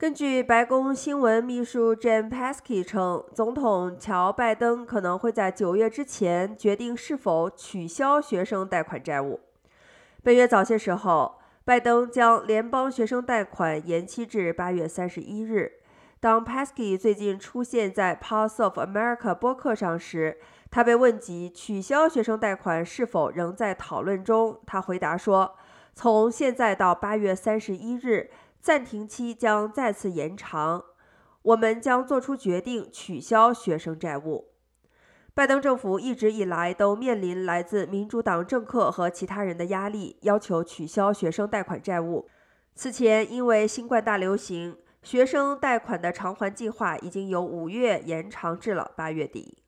根据白宫新闻秘书 Jen Psaki 称，总统乔·拜登可能会在九月之前决定是否取消学生贷款债务。本月早些时候，拜登将联邦学生贷款延期至八月三十一日。当 Psaki 最近出现在 Pulse of America 播客上时，他被问及取消学生贷款是否仍在讨论中，他回答说：“从现在到八月三十一日。”暂停期将再次延长，我们将做出决定取消学生债务。拜登政府一直以来都面临来自民主党政客和其他人的压力，要求取消学生贷款债务。此前，因为新冠大流行，学生贷款的偿还计划已经由五月延长至了八月底。